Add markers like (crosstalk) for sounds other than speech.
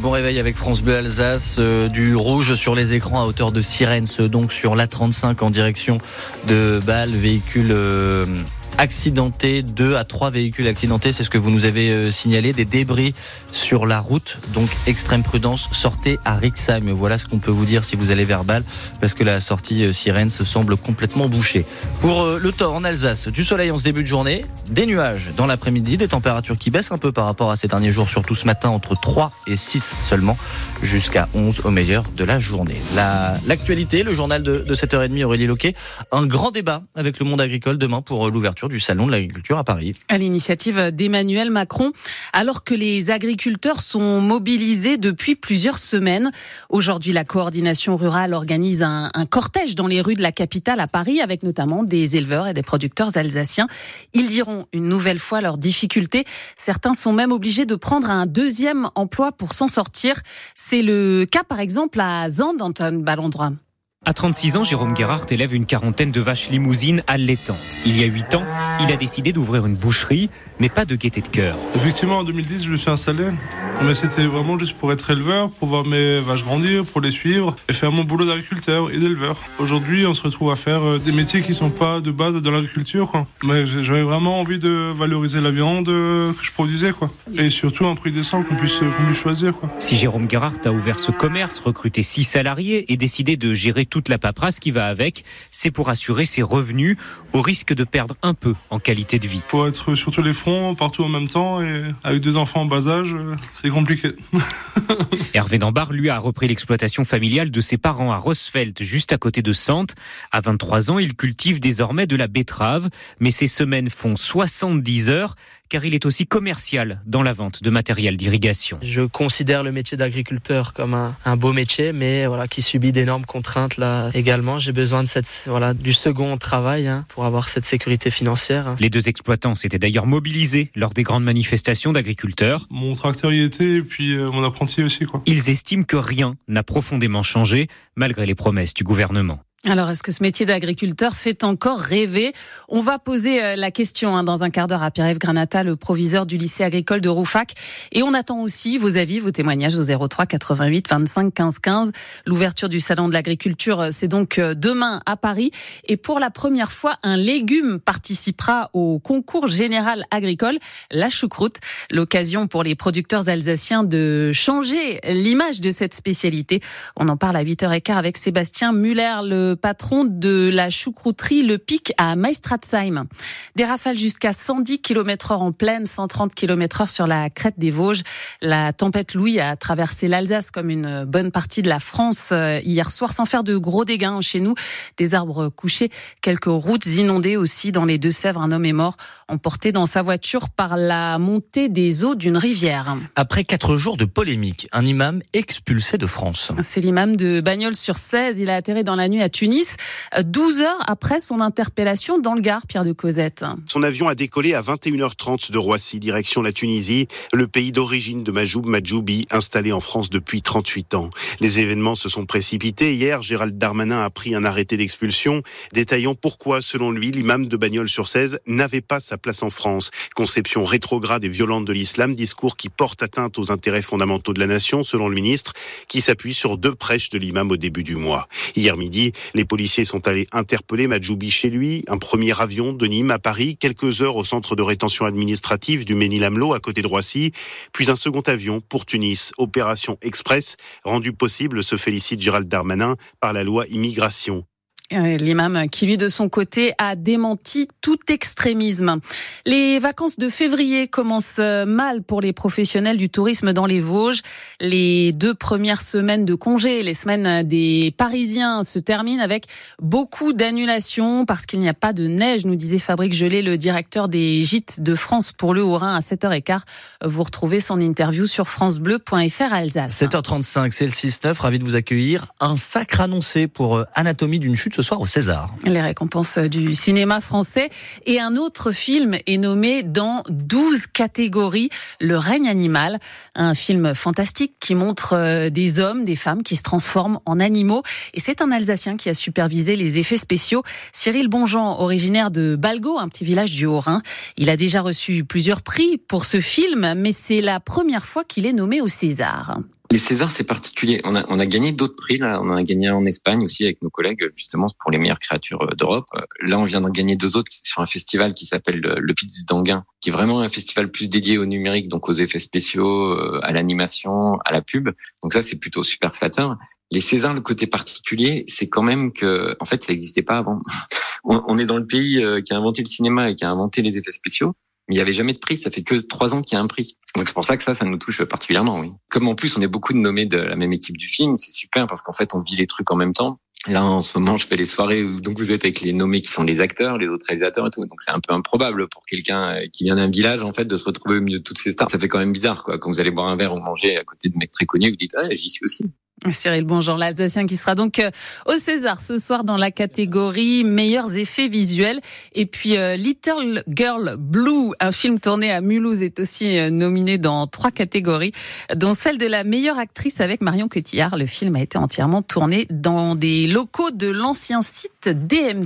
Bon réveil avec France Bleu Alsace, euh, du rouge sur les écrans à hauteur de Sirens, donc sur l'A35 en direction de Bâle, véhicule euh, accidenté, deux à trois véhicules accidentés, c'est ce que vous nous avez euh, signalé, des débris sur la route, donc extrême prudence, sortez à Rixheim. Voilà ce qu'on peut vous dire si vous allez vers parce que la sortie euh, Sirens semble complètement bouchée. Pour euh, le temps en Alsace, du soleil en ce début de journée, des nuages dans l'après-midi, des températures qui baissent un peu par rapport à ces derniers jours, surtout ce matin entre 3 et 6 seulement, jusqu'à 11 au meilleur de la journée. La- L'actualité, le journal de, de 7h30, Aurélie Loquet, un grand débat avec le monde agricole demain pour euh, du Salon de l'agriculture à Paris. à l'initiative d'Emmanuel Macron, alors que les agriculteurs sont mobilisés depuis plusieurs semaines. Aujourd'hui, la coordination rurale organise un, cortège dans les rues de la capitale à Paris, avec notamment des éleveurs et des producteurs alsaciens. Ils diront une nouvelle fois leurs difficultés. Certains sont même obligés de prendre un deuxième emploi pour s'en sortir. C'est le cas, par exemple, à Zand, Anton Ballandra. À 36 ans, Jérôme Guérard élève une quarantaine de vaches limousines allaitantes. Il y a 8 ans, il a décidé d'ouvrir une boucherie, mais pas de gaieté de cœur. Effectivement, en 2010, je me suis installé. Mais c'était vraiment juste pour être éleveur, pour voir mes vaches grandir, pour les suivre et faire mon boulot d'agriculteur et d'éleveur. Aujourd'hui, on se retrouve à faire euh, des métiers qui sont pas de base dans l'agriculture. quoi. Mais j'avais vraiment envie de valoriser la viande euh, que je produisais. quoi. Et surtout un prix décent qu'on puisse, qu'on puisse choisir. quoi. Si Jérôme Guérard a ouvert ce commerce, recruté 6 salariés et décidé de gérer toute la paperasse qui va avec, c'est pour assurer ses revenus au risque de perdre un peu en qualité de vie. Faut être sur tous les fronts, partout en même temps. Et avec deux enfants en bas âge, euh, c'est compliqué. (laughs) Hervé Nambard, lui, a repris l'exploitation familiale de ses parents à Rosfeld, juste à côté de Sante. À 23 ans, il cultive désormais de la betterave, mais ses semaines font 70 heures, car il est aussi commercial dans la vente de matériel d'irrigation. Je considère le métier d'agriculteur comme un, un beau métier, mais voilà, qui subit d'énormes contraintes là également. J'ai besoin de cette, voilà, du second travail hein, pour avoir cette sécurité financière. hein. Les deux exploitants s'étaient d'ailleurs mobilisés lors des grandes manifestations d'agriculteurs. Mon tracteur y était et puis euh, mon apprenti aussi. quoi. Ils estiment que rien n'a profondément changé, malgré les promesses du gouvernement. Alors, est-ce que ce métier d'agriculteur fait encore rêver? On va poser euh, la question hein, dans un quart d'heure à Pierre-Yves Granata, le proviseur du lycée agricole de Roufac. Et on attend aussi vos avis, vos témoignages au 03 88 25 15 15. L'ouverture du salon de l'agriculture, euh, c'est donc euh, demain à Paris. Et pour la première fois, un légume participera au concours général agricole, la choucroute. L'occasion pour les producteurs alsaciens de changer l'image de cette spécialité. On en parle à 8h15 avec Sébastien Muller, le patron de la choucrouterie Le Pic à Meistratzheim. Des rafales jusqu'à 110 km heure en pleine, 130 km heure sur la crête des Vosges. La tempête Louis a traversé l'Alsace comme une bonne partie de la France euh, hier soir sans faire de gros dégâts hein, chez nous. Des arbres couchés, quelques routes inondées aussi dans les Deux-Sèvres. Un homme est mort emporté dans sa voiture par la montée des eaux d'une rivière. Après quatre jours de polémique, un imam expulsé de France. C'est l'imam de Bagnols-sur-Cèze. Il a atterri dans la nuit à Tunis, euh, 12 heures après son interpellation dans le Gard, Pierre de Cosette. Son avion a décollé à 21h30 de Roissy, direction la Tunisie, le pays d'origine de Majoub Majoubi, installé en France depuis 38 ans. Les événements se sont précipités. Hier, Gérald Darmanin a pris un arrêté d'expulsion, détaillant pourquoi, selon lui, l'imam de Bagnols-sur-Cèze n'avait pas sa place en France. Conception rétrograde et violente de l'islam, discours qui porte atteinte aux intérêts fondamentaux de la nation, selon le ministre, qui s'appuie sur deux prêches de l'imam au début du mois. Hier midi, les policiers sont allés interpeller Majoubi chez lui, un premier avion de Nîmes à Paris, quelques heures au centre de rétention administrative du Ménil-Amelot à côté de Roissy, puis un second avion pour Tunis, opération express, rendue possible, se félicite Gérald Darmanin, par la loi immigration. Euh, L'imam qui, lui, de son côté, a démenti tout extrémisme. Les vacances de février commencent euh, mal pour les professionnels du tourisme dans les Vosges. Les deux premières semaines de congé, les semaines des Parisiens se terminent avec beaucoup d'annulations parce qu'il n'y a pas de neige, nous disait Fabrique Gelé, le directeur des gîtes de France pour le Haut-Rhin à 7h15. Vous retrouvez son interview sur francebleu.fr Alsace. 7h35, c'est le 6-9, ravi de vous accueillir. Un sacre annoncé pour euh, Anatomie d'une chute ce soir au César. les récompenses du cinéma français. Et un autre film est nommé dans 12 catégories, Le règne animal, un film fantastique qui montre euh, des hommes, des femmes qui se transforment en animaux. Et c'est un Alsacien qui a supervisé les effets spéciaux, Cyril Bonjean, originaire de Balgo, un petit village du Haut-Rhin. Il a déjà reçu plusieurs prix pour ce film, mais c'est la première fois qu'il est nommé au César. Les Césars, c'est particulier. On a, on a gagné d'autres prix. Là, on a gagné en Espagne aussi avec nos collègues, justement pour les meilleures créatures euh, d'Europe. Euh, là, on vient d'en gagner deux autres sur un festival qui s'appelle le Piz d'Anguin, qui est vraiment un festival plus dédié au numérique, donc aux effets spéciaux, euh, à l'animation, à la pub. Donc ça, c'est plutôt super flatteur. Les Césars, le côté particulier, c'est quand même que, en fait, ça n'existait pas avant. (laughs) on est dans le pays qui a inventé le cinéma et qui a inventé les effets spéciaux mais il n'y avait jamais de prix. Ça fait que trois ans qu'il y a un prix. Donc c'est pour ça que ça, ça nous touche particulièrement, oui. Comme en plus on est beaucoup de nommés de la même équipe du film, c'est super parce qu'en fait on vit les trucs en même temps. Là, en ce moment, je fais les soirées où donc vous êtes avec les nommés qui sont les acteurs, les autres réalisateurs et tout. Donc c'est un peu improbable pour quelqu'un euh, qui vient d'un village en fait de se retrouver au milieu de toutes ces stars. Ça fait quand même bizarre quoi. Quand vous allez boire un verre ou manger à côté de mecs très connus, vous dites ah j'y suis aussi. Cyril Bonjour, l'Alsacien qui sera donc euh, au César ce soir dans la catégorie meilleurs effets visuels. Et puis euh, Little Girl Blue, un film tourné à Mulhouse, est aussi euh, nominé dans trois catégories, dont celle de la meilleure actrice avec Marion Cotillard. Le film a été entièrement tourné dans des locaux de l'ancien site DMC.